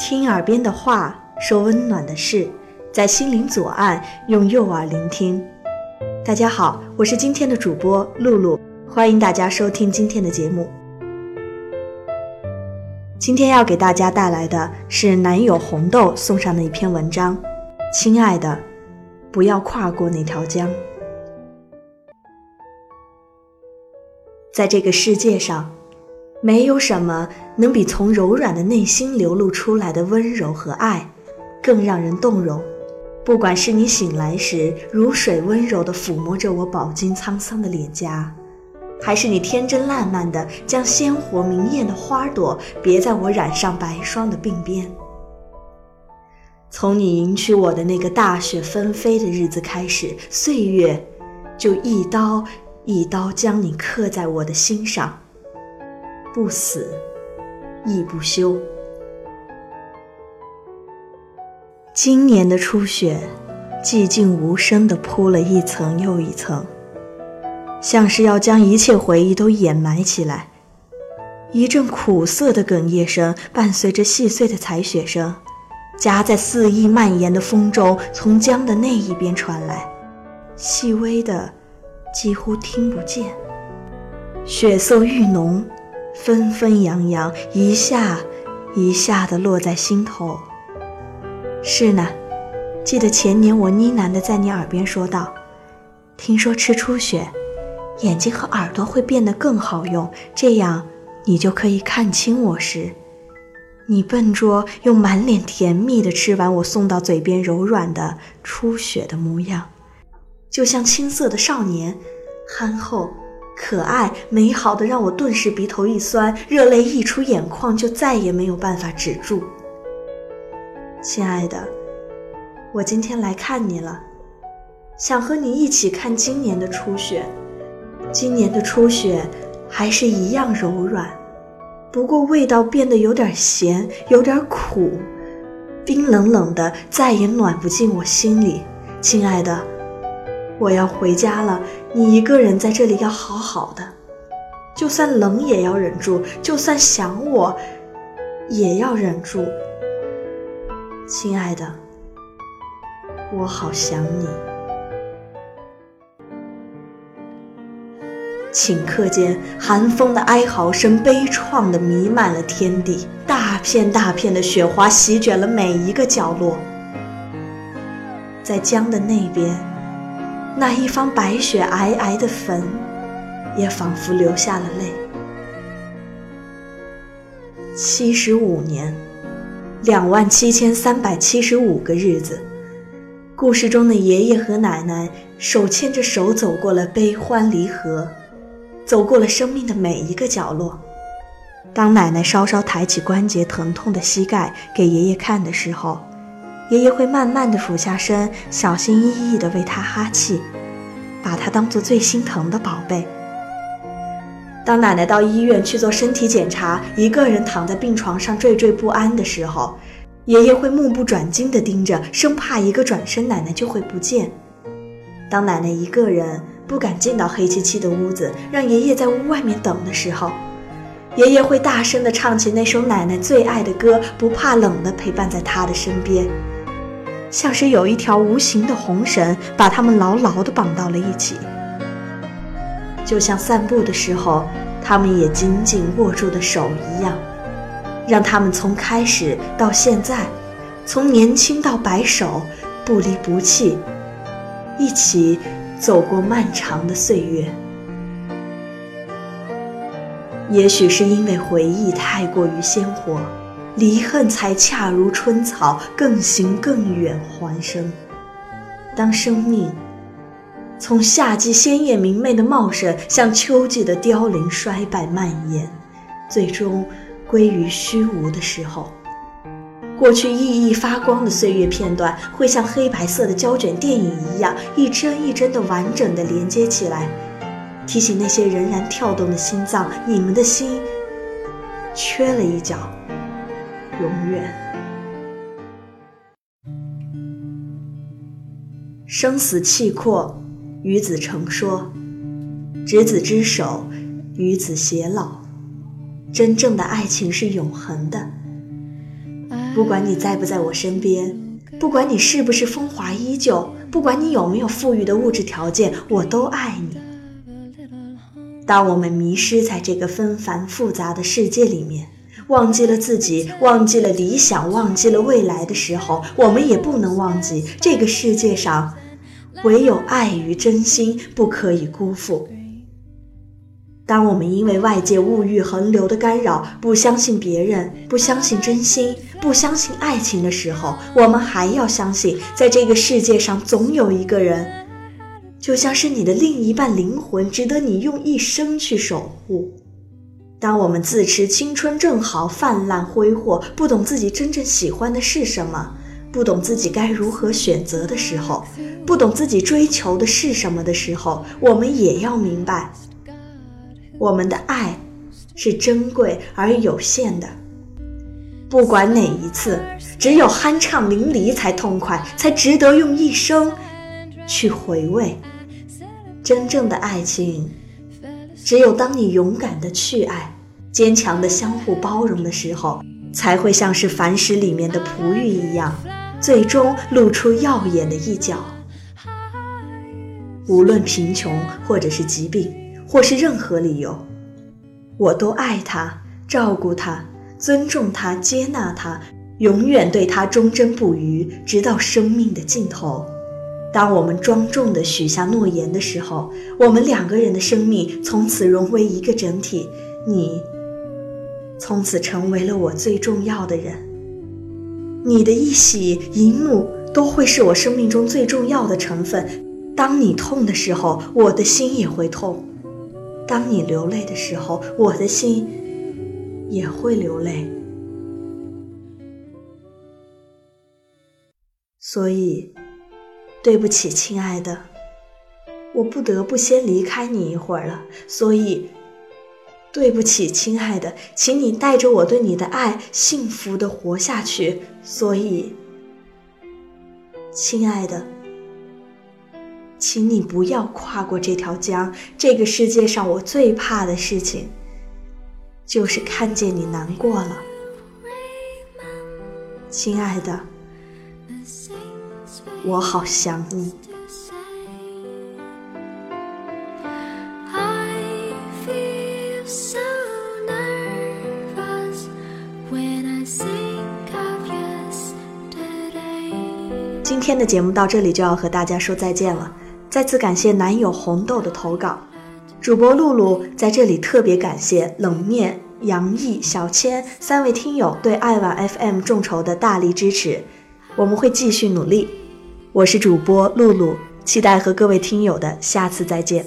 听耳边的话，说温暖的事，在心灵左岸用右耳聆听。大家好，我是今天的主播露露，欢迎大家收听今天的节目。今天要给大家带来的是男友红豆送上的一篇文章。亲爱的，不要跨过那条江。在这个世界上。没有什么能比从柔软的内心流露出来的温柔和爱，更让人动容。不管是你醒来时如水温柔地抚摸着我饱经沧桑的脸颊，还是你天真烂漫地将鲜活明艳的花朵别在我染上白霜的鬓边。从你迎娶我的那个大雪纷飞的日子开始，岁月就一刀一刀将你刻在我的心上。不死，亦不休。今年的初雪，寂静无声地铺了一层又一层，像是要将一切回忆都掩埋起来。一阵苦涩的哽咽声，伴随着细碎的踩雪声，夹在肆意蔓延的风中，从江的那一边传来，细微的，几乎听不见。雪色愈浓。纷纷扬扬，一下一下的落在心头。是呢，记得前年我呢喃的在你耳边说道：“听说吃初雪，眼睛和耳朵会变得更好用，这样你就可以看清我时，你笨拙又满脸甜蜜的吃完我送到嘴边柔软的初雪的模样，就像青涩的少年，憨厚。”可爱美好的，让我顿时鼻头一酸，热泪溢出眼眶，就再也没有办法止住。亲爱的，我今天来看你了，想和你一起看今年的初雪。今年的初雪还是一样柔软，不过味道变得有点咸，有点苦，冰冷冷的，再也暖不进我心里。亲爱的。我要回家了，你一个人在这里要好好的，就算冷也要忍住，就算想我，也要忍住。亲爱的，我好想你。顷刻间，寒风的哀嚎声悲怆的弥漫了天地，大片大片的雪花席卷了每一个角落，在江的那边。那一方白雪皑皑的坟，也仿佛流下了泪。七十五年，两万七千三百七十五个日子，故事中的爷爷和奶奶手牵着手走过了悲欢离合，走过了生命的每一个角落。当奶奶稍稍抬起关节疼痛的膝盖给爷爷看的时候。爷爷会慢慢的俯下身，小心翼翼地为他哈气，把他当做最心疼的宝贝。当奶奶到医院去做身体检查，一个人躺在病床上惴惴不安的时候，爷爷会目不转睛地盯着，生怕一个转身奶奶就会不见。当奶奶一个人不敢进到黑漆漆的屋子，让爷爷在屋外面等的时候，爷爷会大声地唱起那首奶奶最爱的歌，不怕冷地陪伴在她的身边。像是有一条无形的红绳把他们牢牢地绑到了一起，就像散步的时候，他们也紧紧握住的手一样，让他们从开始到现在，从年轻到白首，不离不弃，一起走过漫长的岁月。也许是因为回忆太过于鲜活。离恨才恰如春草，更行更远还生。当生命从夏季鲜艳明媚的茂盛，向秋季的凋零衰败蔓延，最终归于虚无的时候，过去熠熠发光的岁月片段，会像黑白色的胶卷电影一样，一帧一帧的完整的连接起来，提醒那些仍然跳动的心脏：你们的心缺了一角。永远。生死契阔，与子成说；执子之手，与子偕老。真正的爱情是永恒的。不管你在不在我身边，不管你是不是风华依旧，不管你有没有富裕的物质条件，我都爱你。当我们迷失在这个纷繁复杂的世界里面，忘记了自己，忘记了理想，忘记了未来的时候，我们也不能忘记这个世界上，唯有爱与真心不可以辜负。当我们因为外界物欲横流的干扰，不相信别人，不相信真心，不相信爱情的时候，我们还要相信，在这个世界上总有一个人，就像是你的另一半灵魂，值得你用一生去守护。当我们自持青春正好，泛滥挥霍，不懂自己真正喜欢的是什么，不懂自己该如何选择的时候，不懂自己追求的是什么的时候，我们也要明白。我们的爱是珍贵而有限的，不管哪一次，只有酣畅淋漓才痛快，才值得用一生去回味。真正的爱情，只有当你勇敢的去爱，坚强的相互包容的时候，才会像是凡石里面的璞玉一样，最终露出耀眼的一角。无论贫穷或者是疾病。或是任何理由，我都爱他，照顾他，尊重他，接纳他，永远对他忠贞不渝，直到生命的尽头。当我们庄重地许下诺言的时候，我们两个人的生命从此融为一个整体。你，从此成为了我最重要的人。你的一喜一怒都会是我生命中最重要的成分。当你痛的时候，我的心也会痛。当你流泪的时候，我的心也会流泪。所以，对不起，亲爱的，我不得不先离开你一会儿了。所以，对不起，亲爱的，请你带着我对你的爱，幸福的活下去。所以，亲爱的。请你不要跨过这条江。这个世界上，我最怕的事情，就是看见你难过了，亲爱的，我好想你。今天的节目到这里就要和大家说再见了。再次感谢男友红豆的投稿，主播露露在这里特别感谢冷面、杨毅、小千三位听友对爱晚 FM 众筹的大力支持，我们会继续努力。我是主播露露，期待和各位听友的下次再见。